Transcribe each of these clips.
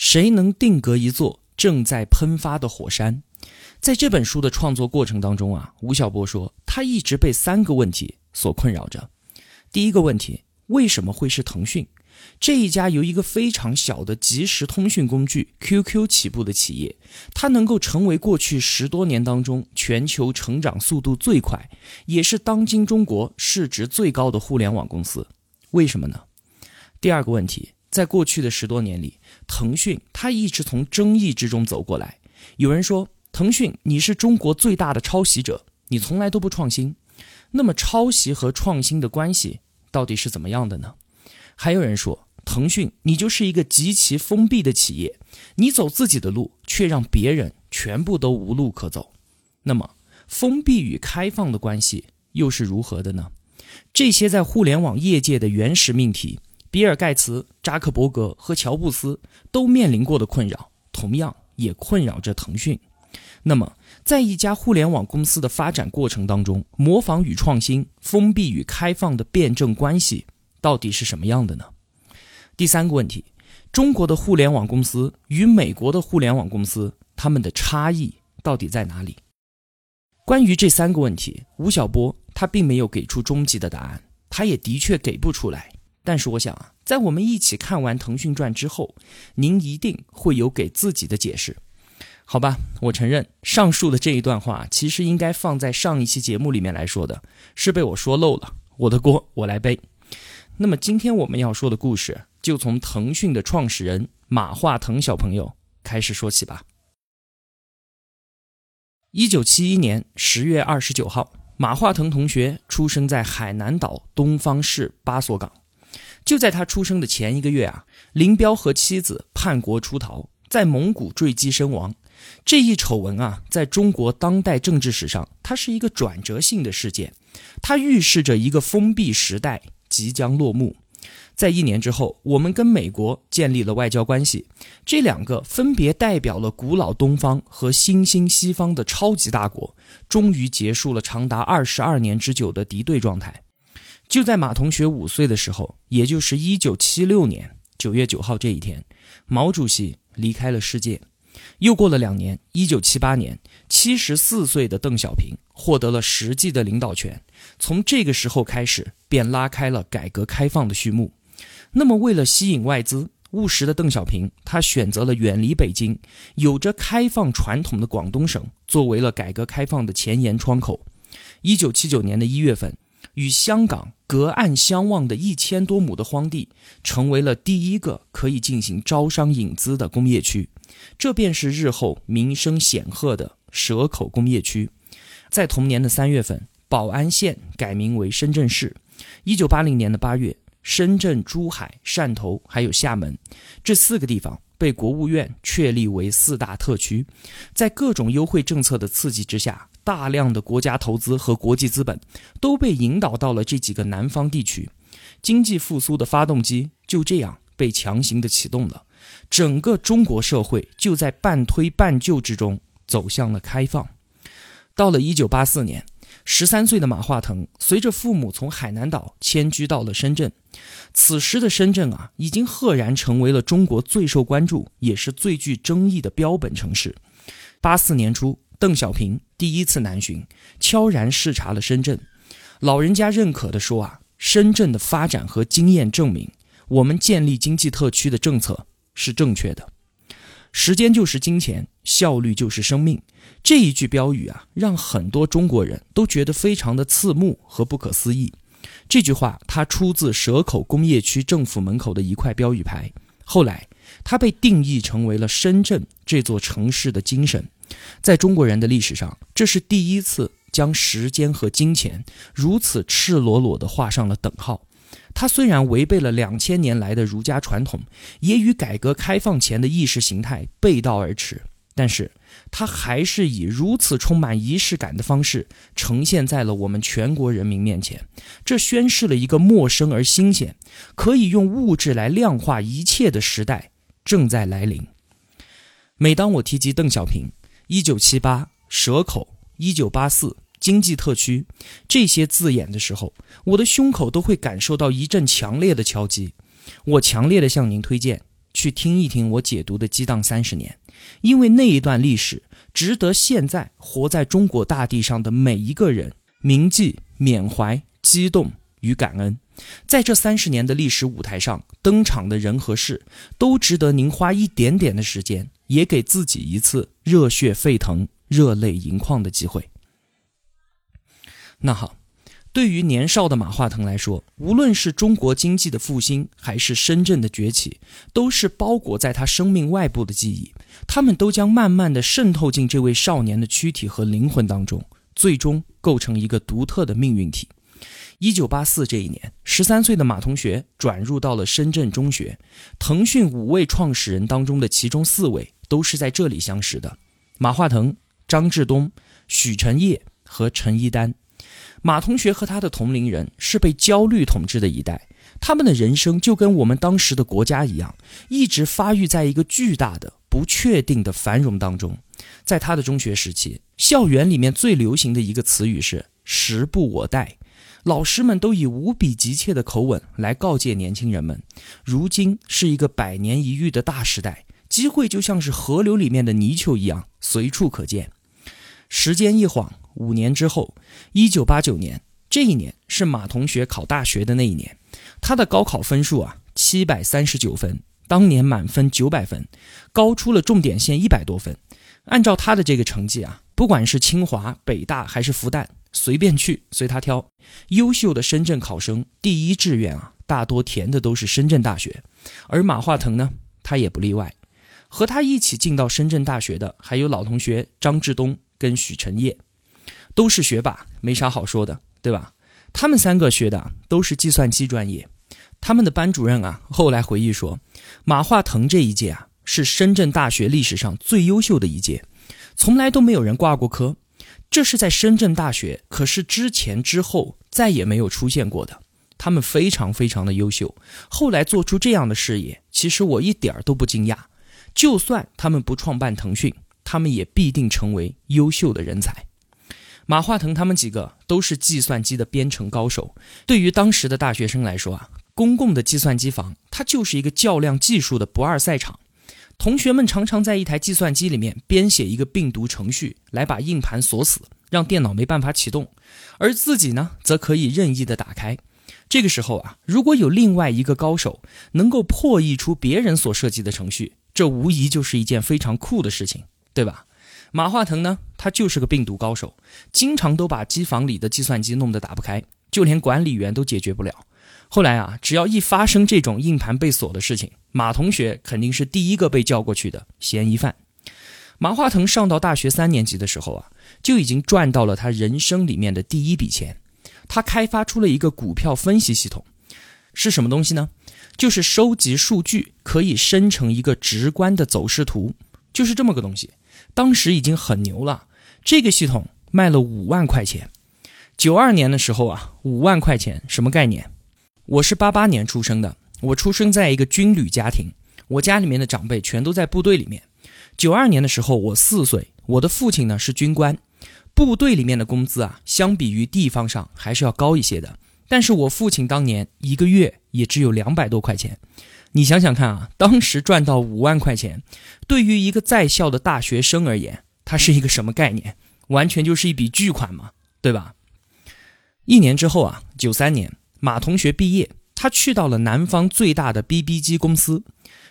谁能定格一座正在喷发的火山？在这本书的创作过程当中啊，吴晓波说，他一直被三个问题所困扰着。第一个问题，为什么会是腾讯这一家由一个非常小的即时通讯工具 QQ 起步的企业，它能够成为过去十多年当中全球成长速度最快，也是当今中国市值最高的互联网公司？为什么呢？第二个问题。在过去的十多年里，腾讯它一直从争议之中走过来。有人说，腾讯你是中国最大的抄袭者，你从来都不创新。那么，抄袭和创新的关系到底是怎么样的呢？还有人说，腾讯你就是一个极其封闭的企业，你走自己的路，却让别人全部都无路可走。那么，封闭与开放的关系又是如何的呢？这些在互联网业界的原始命题。比尔·盖茨、扎克伯格和乔布斯都面临过的困扰，同样也困扰着腾讯。那么，在一家互联网公司的发展过程当中，模仿与创新、封闭与开放的辩证关系到底是什么样的呢？第三个问题：中国的互联网公司与美国的互联网公司，它们的差异到底在哪里？关于这三个问题，吴晓波他并没有给出终极的答案，他也的确给不出来。但是我想啊，在我们一起看完《腾讯传》之后，您一定会有给自己的解释，好吧？我承认上述的这一段话其实应该放在上一期节目里面来说的，是被我说漏了，我的锅我来背。那么今天我们要说的故事，就从腾讯的创始人马化腾小朋友开始说起吧。一九七一年十月二十九号，马化腾同学出生在海南岛东方市八所港。就在他出生的前一个月啊，林彪和妻子叛国出逃，在蒙古坠机身亡。这一丑闻啊，在中国当代政治史上，它是一个转折性的事件，它预示着一个封闭时代即将落幕。在一年之后，我们跟美国建立了外交关系，这两个分别代表了古老东方和新兴西方的超级大国，终于结束了长达二十二年之久的敌对状态。就在马同学五岁的时候，也就是一九七六年九月九号这一天，毛主席离开了世界。又过了两年，一九七八年，七十四岁的邓小平获得了实际的领导权。从这个时候开始，便拉开了改革开放的序幕。那么，为了吸引外资，务实的邓小平他选择了远离北京、有着开放传统的广东省，作为了改革开放的前沿窗口。一九七九年的一月份。与香港隔岸相望的一千多亩的荒地，成为了第一个可以进行招商引资的工业区，这便是日后名声显赫的蛇口工业区。在同年的三月份，宝安县改名为深圳市。一九八零年的八月，深圳、珠海、汕头还有厦门这四个地方被国务院确立为四大特区，在各种优惠政策的刺激之下。大量的国家投资和国际资本都被引导到了这几个南方地区，经济复苏的发动机就这样被强行的启动了，整个中国社会就在半推半就之中走向了开放。到了一九八四年，十三岁的马化腾随着父母从海南岛迁居到了深圳，此时的深圳啊，已经赫然成为了中国最受关注也是最具争议的标本城市。八四年初。邓小平第一次南巡，悄然视察了深圳。老人家认可的说：“啊，深圳的发展和经验证明，我们建立经济特区的政策是正确的。时间就是金钱，效率就是生命。”这一句标语啊，让很多中国人都觉得非常的刺目和不可思议。这句话它出自蛇口工业区政府门口的一块标语牌，后来它被定义成为了深圳这座城市的精神。在中国人的历史上，这是第一次将时间和金钱如此赤裸裸地画上了等号。它虽然违背了两千年来的儒家传统，也与改革开放前的意识形态背道而驰，但是它还是以如此充满仪式感的方式呈现在了我们全国人民面前。这宣示了一个陌生而新鲜、可以用物质来量化一切的时代正在来临。每当我提及邓小平，一九七八蛇口，一九八四经济特区，这些字眼的时候，我的胸口都会感受到一阵强烈的敲击。我强烈的向您推荐去听一听我解读的激荡三十年，因为那一段历史值得现在活在中国大地上的每一个人铭记、缅怀、激动与感恩。在这三十年的历史舞台上登场的人和事，都值得您花一点点的时间，也给自己一次热血沸腾、热泪盈眶的机会。那好。对于年少的马化腾来说，无论是中国经济的复兴，还是深圳的崛起，都是包裹在他生命外部的记忆。他们都将慢慢的渗透进这位少年的躯体和灵魂当中，最终构成一个独特的命运体。一九八四这一年，十三岁的马同学转入到了深圳中学。腾讯五位创始人当中的其中四位都是在这里相识的：马化腾、张志东、许成业和陈一丹。马同学和他的同龄人是被焦虑统治的一代，他们的人生就跟我们当时的国家一样，一直发育在一个巨大的不确定的繁荣当中。在他的中学时期，校园里面最流行的一个词语是“时不我待”，老师们都以无比急切的口吻来告诫年轻人们：如今是一个百年一遇的大时代，机会就像是河流里面的泥鳅一样随处可见。时间一晃。五年之后，一九八九年，这一年是马同学考大学的那一年。他的高考分数啊，七百三十九分，当年满分九百分，高出了重点线一百多分。按照他的这个成绩啊，不管是清华、北大还是复旦，随便去，随他挑。优秀的深圳考生第一志愿啊，大多填的都是深圳大学。而马化腾呢，他也不例外。和他一起进到深圳大学的，还有老同学张志东跟许成业。都是学霸，没啥好说的，对吧？他们三个学的都是计算机专业。他们的班主任啊，后来回忆说，马化腾这一届啊，是深圳大学历史上最优秀的一届，从来都没有人挂过科。这是在深圳大学，可是之前之后再也没有出现过的。他们非常非常的优秀，后来做出这样的事业，其实我一点儿都不惊讶。就算他们不创办腾讯，他们也必定成为优秀的人才。马化腾他们几个都是计算机的编程高手。对于当时的大学生来说啊，公共的计算机房它就是一个较量技术的不二赛场。同学们常常在一台计算机里面编写一个病毒程序，来把硬盘锁死，让电脑没办法启动，而自己呢，则可以任意的打开。这个时候啊，如果有另外一个高手能够破译出别人所设计的程序，这无疑就是一件非常酷的事情，对吧？马化腾呢，他就是个病毒高手，经常都把机房里的计算机弄得打不开，就连管理员都解决不了。后来啊，只要一发生这种硬盘被锁的事情，马同学肯定是第一个被叫过去的嫌疑犯。马化腾上到大学三年级的时候啊，就已经赚到了他人生里面的第一笔钱。他开发出了一个股票分析系统，是什么东西呢？就是收集数据可以生成一个直观的走势图，就是这么个东西。当时已经很牛了，这个系统卖了五万块钱。九二年的时候啊，五万块钱什么概念？我是八八年出生的，我出生在一个军旅家庭，我家里面的长辈全都在部队里面。九二年的时候，我四岁，我的父亲呢是军官，部队里面的工资啊，相比于地方上还是要高一些的。但是我父亲当年一个月也只有两百多块钱。你想想看啊，当时赚到五万块钱，对于一个在校的大学生而言，它是一个什么概念？完全就是一笔巨款嘛，对吧？一年之后啊，九三年，马同学毕业，他去到了南方最大的 BB 机公司，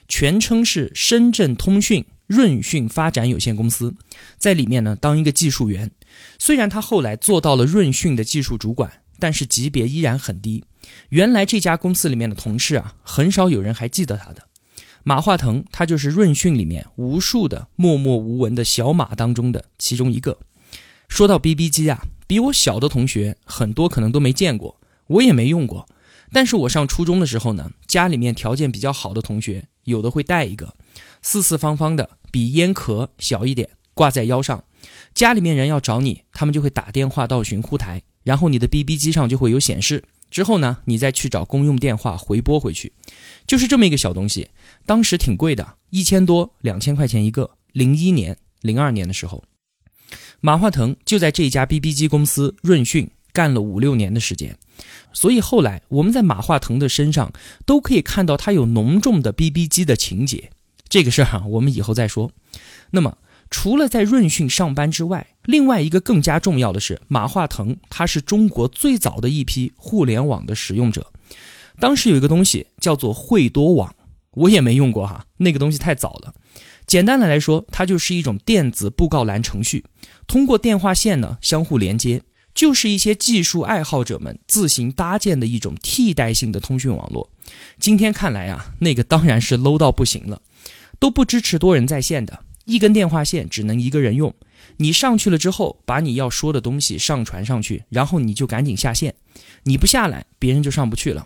全称是深圳通讯润讯发展有限公司，在里面呢当一个技术员。虽然他后来做到了润讯的技术主管，但是级别依然很低。原来这家公司里面的同事啊，很少有人还记得他的。马化腾，他就是润讯里面无数的默默无闻的小马当中的其中一个。说到 BB 机啊，比我小的同学很多可能都没见过，我也没用过。但是我上初中的时候呢，家里面条件比较好的同学，有的会带一个四四方方的，比烟壳小一点，挂在腰上。家里面人要找你，他们就会打电话到寻呼台，然后你的 BB 机上就会有显示。之后呢，你再去找公用电话回拨回去，就是这么一个小东西。当时挺贵的，一千多、两千块钱一个。零一年、零二年的时候，马化腾就在这家 BB 机公司润讯干了五六年的时间。所以后来我们在马化腾的身上都可以看到他有浓重的 BB 机的情节。这个事儿哈，我们以后再说。那么，除了在润讯上班之外，另外一个更加重要的是，马化腾他是中国最早的一批互联网的使用者。当时有一个东西叫做惠多网，我也没用过哈，那个东西太早了。简单的来说，它就是一种电子布告栏程序，通过电话线呢相互连接，就是一些技术爱好者们自行搭建的一种替代性的通讯网络。今天看来啊，那个当然是 low 到不行了。都不支持多人在线的，一根电话线只能一个人用。你上去了之后，把你要说的东西上传上去，然后你就赶紧下线。你不下来，别人就上不去了。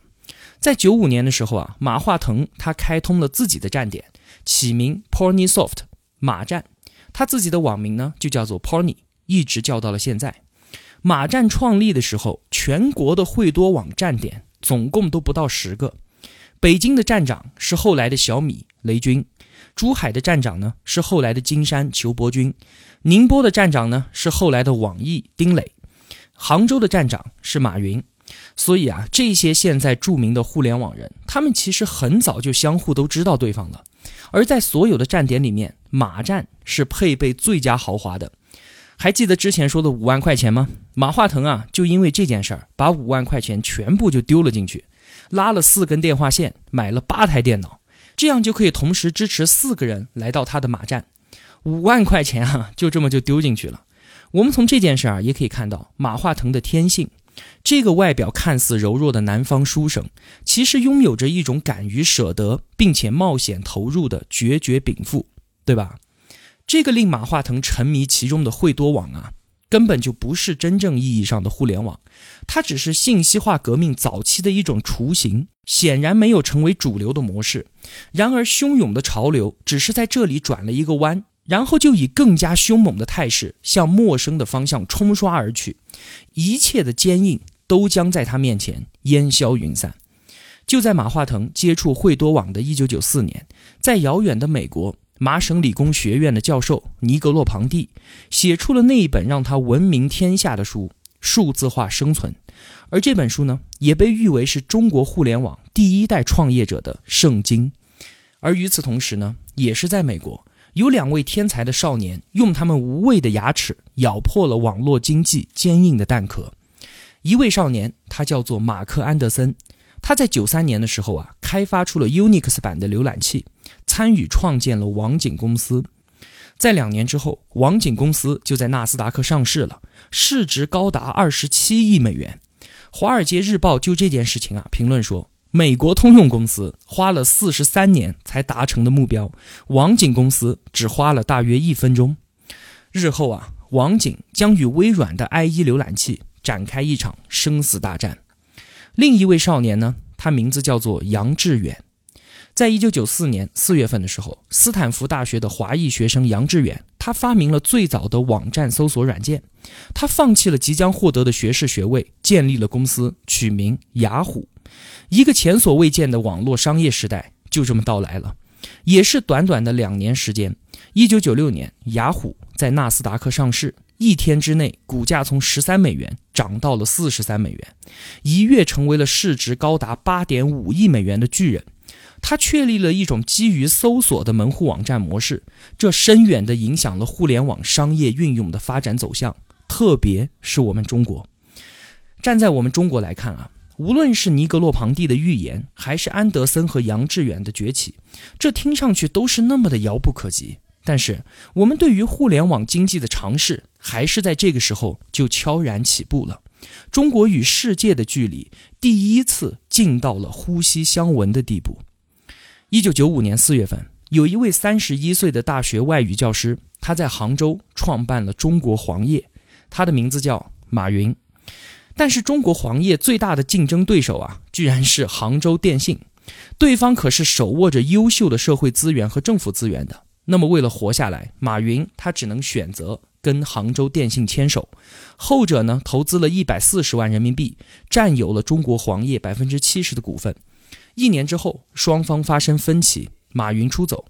在九五年的时候啊，马化腾他开通了自己的站点，起名 Ponysoft 马站，他自己的网名呢就叫做 Pony，一直叫到了现在。马站创立的时候，全国的惠多网站点总共都不到十个。北京的站长是后来的小米雷军。珠海的站长呢是后来的金山裘伯君，宁波的站长呢是后来的网易丁磊，杭州的站长是马云。所以啊，这些现在著名的互联网人，他们其实很早就相互都知道对方了。而在所有的站点里面，马站是配备最佳豪华的。还记得之前说的五万块钱吗？马化腾啊，就因为这件事儿，把五万块钱全部就丢了进去，拉了四根电话线，买了八台电脑。这样就可以同时支持四个人来到他的马站，五万块钱啊，就这么就丢进去了。我们从这件事啊，也可以看到马化腾的天性。这个外表看似柔弱的南方书生，其实拥有着一种敢于舍得并且冒险投入的决绝禀赋，对吧？这个令马化腾沉迷其中的惠多网啊。根本就不是真正意义上的互联网，它只是信息化革命早期的一种雏形，显然没有成为主流的模式。然而，汹涌的潮流只是在这里转了一个弯，然后就以更加凶猛的态势向陌生的方向冲刷而去，一切的坚硬都将在他面前烟消云散。就在马化腾接触惠多网的一九九四年，在遥远的美国。麻省理工学院的教授尼格洛庞蒂写出了那一本让他闻名天下的书《数字化生存》，而这本书呢，也被誉为是中国互联网第一代创业者的圣经。而与此同时呢，也是在美国，有两位天才的少年用他们无畏的牙齿咬破了网络经济坚硬的蛋壳。一位少年，他叫做马克·安德森，他在九三年的时候啊，开发出了 Unix 版的浏览器。参与创建了网景公司，在两年之后，网景公司就在纳斯达克上市了，市值高达二十七亿美元。《华尔街日报》就这件事情啊评论说，美国通用公司花了四十三年才达成的目标，网景公司只花了大约一分钟。日后啊，网景将与微软的 IE 浏览器展开一场生死大战。另一位少年呢，他名字叫做杨致远。在一九九四年四月份的时候，斯坦福大学的华裔学生杨致远，他发明了最早的网站搜索软件。他放弃了即将获得的学士学位，建立了公司，取名雅虎。一个前所未见的网络商业时代就这么到来了。也是短短的两年时间，一九九六年，雅虎在纳斯达克上市，一天之内，股价从十三美元涨到了四十三美元，一跃成为了市值高达八点五亿美元的巨人。它确立了一种基于搜索的门户网站模式，这深远地影响了互联网商业运用的发展走向，特别是我们中国。站在我们中国来看啊，无论是尼格洛庞蒂的预言，还是安德森和杨致远的崛起，这听上去都是那么的遥不可及。但是，我们对于互联网经济的尝试，还是在这个时候就悄然起步了。中国与世界的距离，第一次近到了呼吸相闻的地步。一九九五年四月份，有一位三十一岁的大学外语教师，他在杭州创办了中国黄页，他的名字叫马云。但是中国黄页最大的竞争对手啊，居然是杭州电信，对方可是手握着优秀的社会资源和政府资源的。那么为了活下来，马云他只能选择跟杭州电信牵手，后者呢投资了一百四十万人民币，占有了中国黄页百分之七十的股份。一年之后，双方发生分歧，马云出走。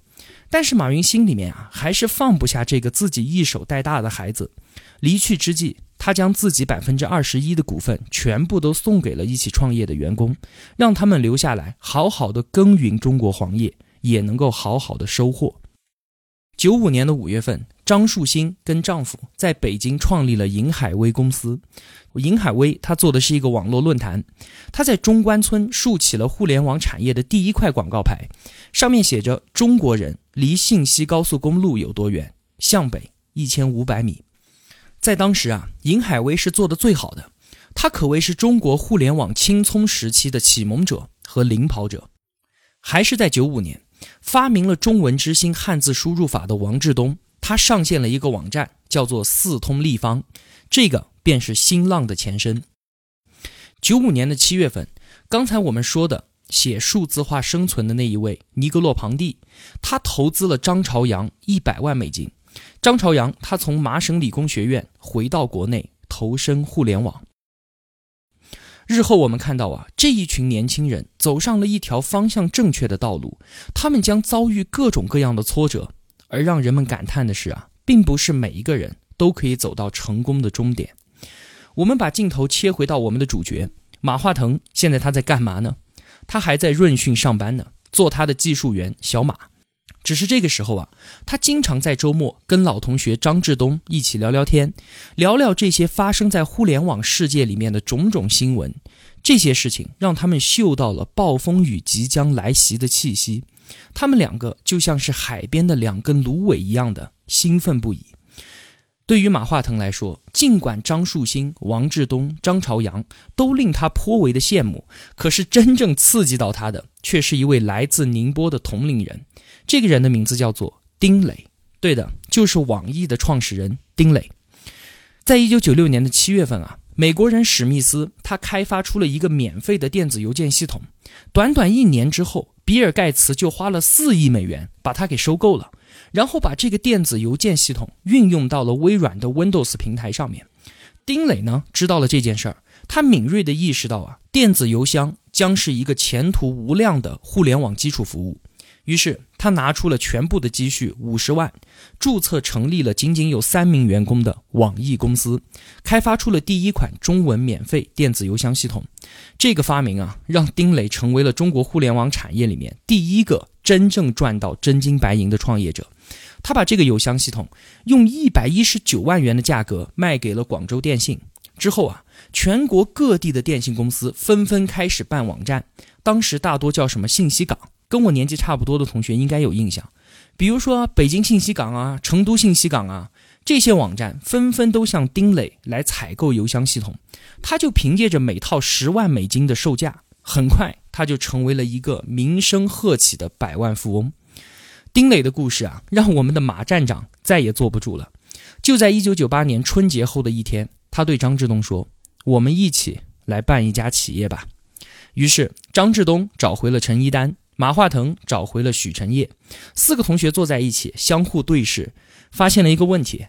但是马云心里面啊，还是放不下这个自己一手带大的孩子。离去之际，他将自己百分之二十一的股份全部都送给了一起创业的员工，让他们留下来好好的耕耘中国黄页，也能够好好的收获。九五年的五月份，张树新跟丈夫在北京创立了银海威公司。银海威他做的是一个网络论坛，他在中关村竖起了互联网产业的第一块广告牌，上面写着“中国人离信息高速公路有多远？向北一千五百米。”在当时啊，银海威是做的最好的，他可谓是中国互联网青葱时期的启蒙者和领跑者。还是在九五年。发明了中文之星汉字输入法的王志东，他上线了一个网站，叫做四通立方，这个便是新浪的前身。九五年的七月份，刚才我们说的写数字化生存的那一位尼格洛庞蒂，他投资了张朝阳一百万美金。张朝阳他从麻省理工学院回到国内，投身互联网。日后我们看到啊，这一群年轻人走上了一条方向正确的道路，他们将遭遇各种各样的挫折，而让人们感叹的是啊，并不是每一个人都可以走到成功的终点。我们把镜头切回到我们的主角马化腾，现在他在干嘛呢？他还在润讯上班呢，做他的技术员小马。只是这个时候啊，他经常在周末跟老同学张志东一起聊聊天，聊聊这些发生在互联网世界里面的种种新闻。这些事情让他们嗅到了暴风雨即将来袭的气息，他们两个就像是海边的两根芦苇一样的兴奋不已。对于马化腾来说，尽管张树新、王志东、张朝阳都令他颇为的羡慕，可是真正刺激到他的，却是一位来自宁波的同龄人。这个人的名字叫做丁磊，对的，就是网易的创始人丁磊。在一九九六年的七月份啊，美国人史密斯他开发出了一个免费的电子邮件系统，短短一年之后，比尔盖茨就花了四亿美元把它给收购了，然后把这个电子邮件系统运用到了微软的 Windows 平台上面。丁磊呢知道了这件事儿，他敏锐地意识到啊，电子邮箱将是一个前途无量的互联网基础服务。于是他拿出了全部的积蓄五十万，注册成立了仅仅有三名员工的网易公司，开发出了第一款中文免费电子邮箱系统。这个发明啊，让丁磊成为了中国互联网产业里面第一个真正赚到真金白银的创业者。他把这个邮箱系统用一百一十九万元的价格卖给了广州电信。之后啊，全国各地的电信公司纷纷开始办网站，当时大多叫什么信息港。跟我年纪差不多的同学应该有印象，比如说北京信息港啊、成都信息港啊，这些网站纷纷都向丁磊来采购邮箱系统，他就凭借着每套十万美金的售价，很快他就成为了一个名声鹤起的百万富翁。丁磊的故事啊，让我们的马站长再也坐不住了。就在一九九八年春节后的一天，他对张志东说：“我们一起来办一家企业吧。”于是张志东找回了陈一丹。马化腾找回了许成业，四个同学坐在一起，相互对视，发现了一个问题：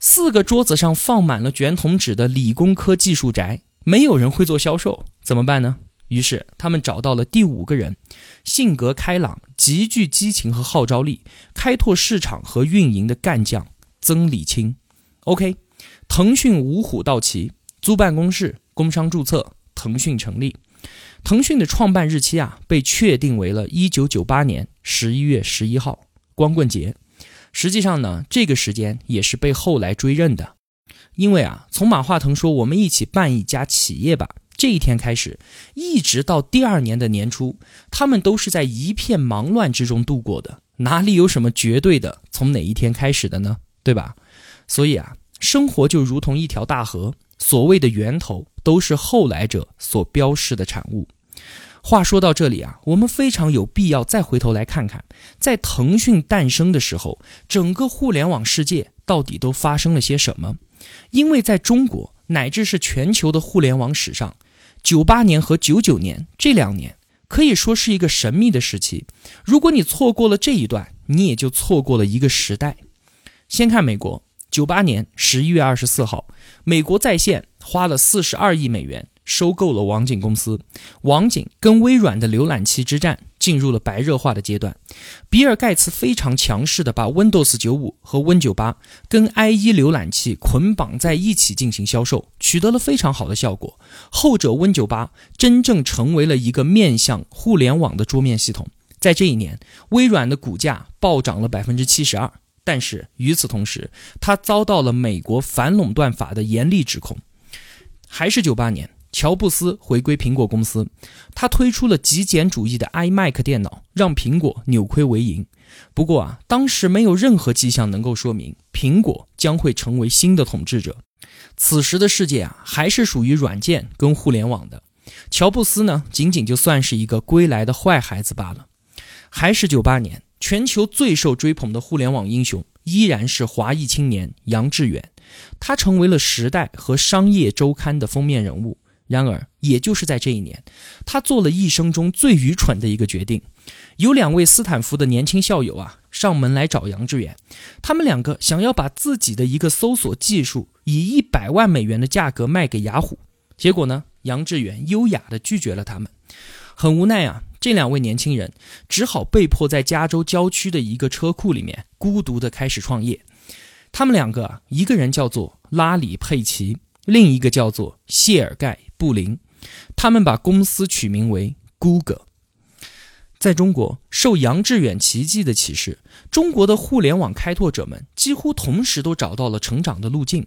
四个桌子上放满了卷筒纸的理工科技术宅，没有人会做销售，怎么办呢？于是他们找到了第五个人，性格开朗、极具激情和号召力、开拓市场和运营的干将曾理清。OK，腾讯五虎到齐，租办公室，工商注册，腾讯成立。腾讯的创办日期啊，被确定为了一九九八年十一月十一号，光棍节。实际上呢，这个时间也是被后来追认的，因为啊，从马化腾说我们一起办一家企业吧这一天开始，一直到第二年的年初，他们都是在一片忙乱之中度过的，哪里有什么绝对的从哪一天开始的呢？对吧？所以啊，生活就如同一条大河，所谓的源头都是后来者所标示的产物。话说到这里啊，我们非常有必要再回头来看看，在腾讯诞生的时候，整个互联网世界到底都发生了些什么？因为在中国乃至是全球的互联网史上，九八年和九九年这两年可以说是一个神秘的时期。如果你错过了这一段，你也就错过了一个时代。先看美国，九八年十一月二十四号，美国在线花了四十二亿美元。收购了网景公司，网景跟微软的浏览器之战进入了白热化的阶段。比尔盖茨非常强势的把 Windows 95和 Win 98跟 IE 浏览器捆绑在一起进行销售，取得了非常好的效果。后者 Win 98真正成为了一个面向互联网的桌面系统。在这一年，微软的股价暴涨了百分之七十二。但是与此同时，他遭到了美国反垄断法的严厉指控。还是九八年，乔布斯回归苹果公司，他推出了极简主义的 iMac 电脑，让苹果扭亏为盈。不过啊，当时没有任何迹象能够说明苹果将会成为新的统治者。此时的世界啊，还是属于软件跟互联网的。乔布斯呢，仅仅就算是一个归来的坏孩子罢了。还是九八年。全球最受追捧的互联网英雄依然是华裔青年杨致远，他成为了《时代》和《商业周刊》的封面人物。然而，也就是在这一年，他做了一生中最愚蠢的一个决定。有两位斯坦福的年轻校友啊，上门来找杨致远，他们两个想要把自己的一个搜索技术以一百万美元的价格卖给雅虎。结果呢，杨致远优雅地拒绝了他们。很无奈啊。这两位年轻人只好被迫在加州郊区的一个车库里面孤独地开始创业。他们两个，一个人叫做拉里·佩奇，另一个叫做谢尔盖·布林。他们把公司取名为 Google。在中国，受杨致远奇迹的启示，中国的互联网开拓者们几乎同时都找到了成长的路径。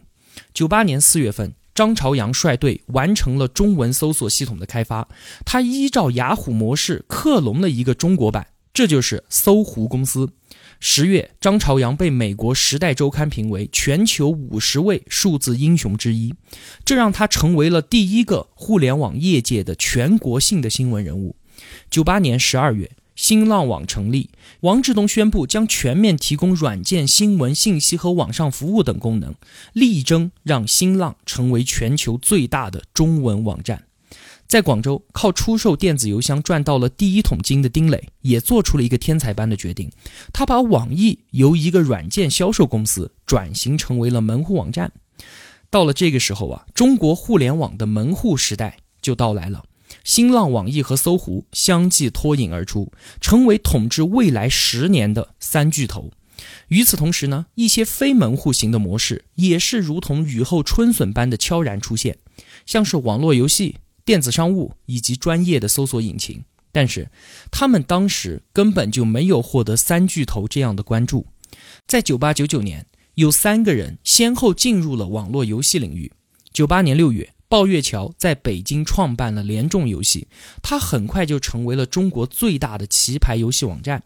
九八年四月份。张朝阳率队完成了中文搜索系统的开发，他依照雅虎模式克隆了一个中国版，这就是搜狐公司。十月，张朝阳被美国《时代周刊》评为全球五十位数字英雄之一，这让他成为了第一个互联网业界的全国性的新闻人物。九八年十二月。新浪网成立，王志东宣布将全面提供软件、新闻、信息和网上服务等功能，力争让新浪成为全球最大的中文网站。在广州，靠出售电子邮箱赚到了第一桶金的丁磊，也做出了一个天才般的决定，他把网易由一个软件销售公司转型成为了门户网站。到了这个时候啊，中国互联网的门户时代就到来了。新浪、网易和搜狐相继脱颖而出，成为统治未来十年的三巨头。与此同时呢，一些非门户型的模式也是如同雨后春笋般的悄然出现，像是网络游戏、电子商务以及专业的搜索引擎。但是，他们当时根本就没有获得三巨头这样的关注。在九八九九年，有三个人先后进入了网络游戏领域。九八年六月。鲍月桥在北京创办了联众游戏，他很快就成为了中国最大的棋牌游戏网站。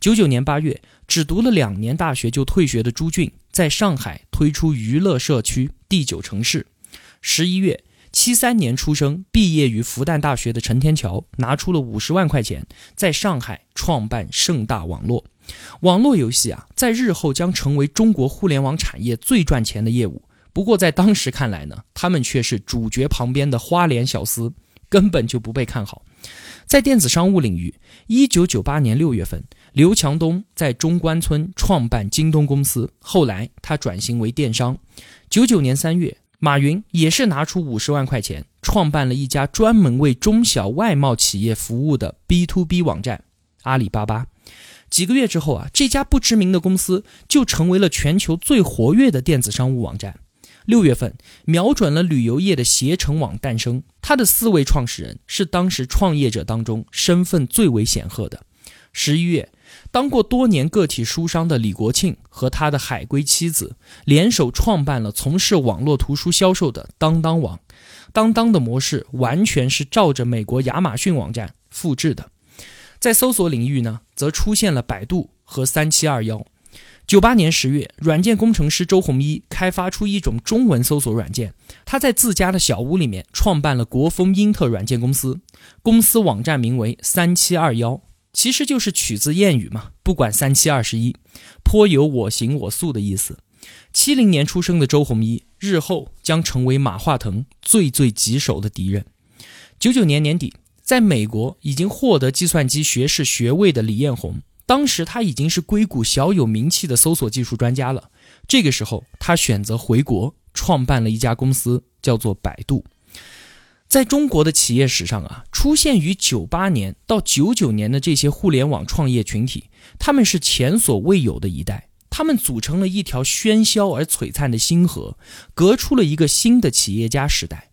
九九年八月，只读了两年大学就退学的朱俊，在上海推出娱乐社区第九城市。十一月，七三年出生、毕业于复旦大学的陈天桥，拿出了五十万块钱，在上海创办盛大网络。网络游戏啊，在日后将成为中国互联网产业最赚钱的业务。不过在当时看来呢，他们却是主角旁边的花脸小厮，根本就不被看好。在电子商务领域，一九九八年六月份，刘强东在中关村创办京东公司，后来他转型为电商。九九年三月，马云也是拿出五十万块钱，创办了一家专门为中小外贸企业服务的 B to B 网站——阿里巴巴。几个月之后啊，这家不知名的公司就成为了全球最活跃的电子商务网站。六月份，瞄准了旅游业的携程网诞生。它的四位创始人是当时创业者当中身份最为显赫的。十一月，当过多年个体书商的李国庆和他的海归妻子联手创办了从事网络图书销售的当当网。当当的模式完全是照着美国亚马逊网站复制的。在搜索领域呢，则出现了百度和三七二幺。九八年十月，软件工程师周鸿祎开发出一种中文搜索软件。他在自家的小屋里面创办了国风英特软件公司，公司网站名为“三七二幺”，其实就是取自谚语嘛，不管三七二十一，颇有我行我素的意思。七零年出生的周鸿祎，日后将成为马化腾最最棘手的敌人。九九年年底，在美国已经获得计算机学士学位的李彦宏。当时他已经是硅谷小有名气的搜索技术专家了。这个时候，他选择回国，创办了一家公司，叫做百度。在中国的企业史上啊，出现于九八年到九九年的这些互联网创业群体，他们是前所未有的一代，他们组成了一条喧嚣而璀璨的星河，隔出了一个新的企业家时代。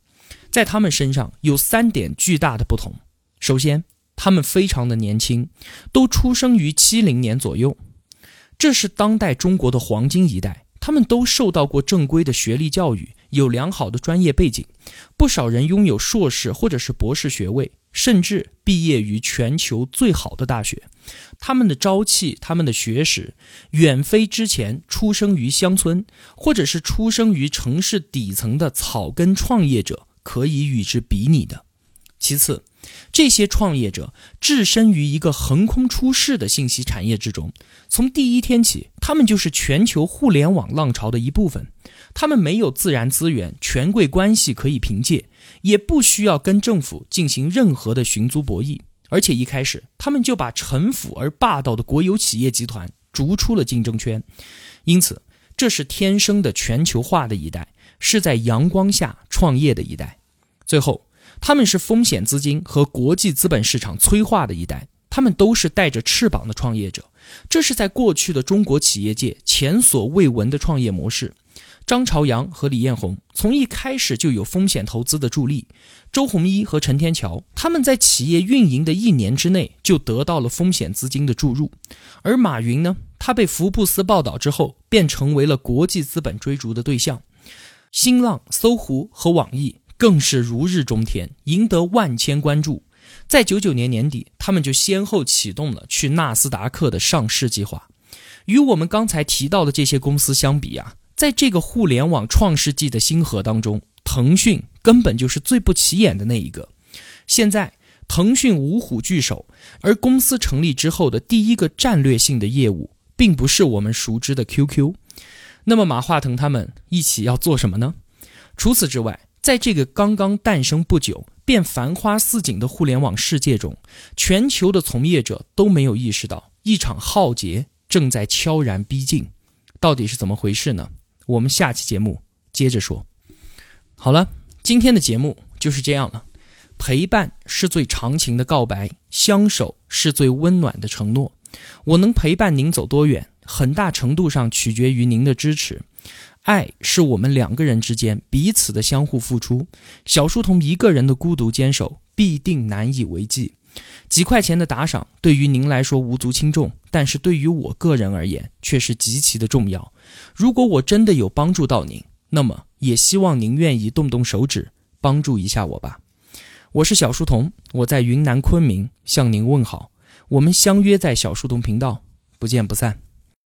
在他们身上有三点巨大的不同：首先，他们非常的年轻，都出生于七零年左右，这是当代中国的黄金一代。他们都受到过正规的学历教育，有良好的专业背景，不少人拥有硕士或者是博士学位，甚至毕业于全球最好的大学。他们的朝气，他们的学识，远非之前出生于乡村或者是出生于城市底层的草根创业者可以与之比拟的。其次，这些创业者置身于一个横空出世的信息产业之中，从第一天起，他们就是全球互联网浪潮的一部分。他们没有自然资源、权贵关系可以凭借，也不需要跟政府进行任何的寻租博弈，而且一开始他们就把城府而霸道的国有企业集团逐出了竞争圈。因此，这是天生的全球化的一代，是在阳光下创业的一代。最后。他们是风险资金和国际资本市场催化的一代，他们都是带着翅膀的创业者，这是在过去的中国企业界前所未闻的创业模式。张朝阳和李彦宏从一开始就有风险投资的助力，周鸿祎和陈天桥他们在企业运营的一年之内就得到了风险资金的注入，而马云呢，他被福布斯报道之后便成为了国际资本追逐的对象，新浪、搜狐和网易。更是如日中天，赢得万千关注。在九九年年底，他们就先后启动了去纳斯达克的上市计划。与我们刚才提到的这些公司相比啊，在这个互联网创世纪的星河当中，腾讯根本就是最不起眼的那一个。现在，腾讯五虎聚首，而公司成立之后的第一个战略性的业务，并不是我们熟知的 QQ。那么，马化腾他们一起要做什么呢？除此之外，在这个刚刚诞生不久便繁花似锦的互联网世界中，全球的从业者都没有意识到一场浩劫正在悄然逼近。到底是怎么回事呢？我们下期节目接着说。好了，今天的节目就是这样了。陪伴是最长情的告白，相守是最温暖的承诺。我能陪伴您走多远，很大程度上取决于您的支持。爱是我们两个人之间彼此的相互付出。小书童一个人的孤独坚守，必定难以为继。几块钱的打赏对于您来说无足轻重，但是对于我个人而言却是极其的重要。如果我真的有帮助到您，那么也希望您愿意动动手指帮助一下我吧。我是小书童，我在云南昆明向您问好。我们相约在小书童频道，不见不散。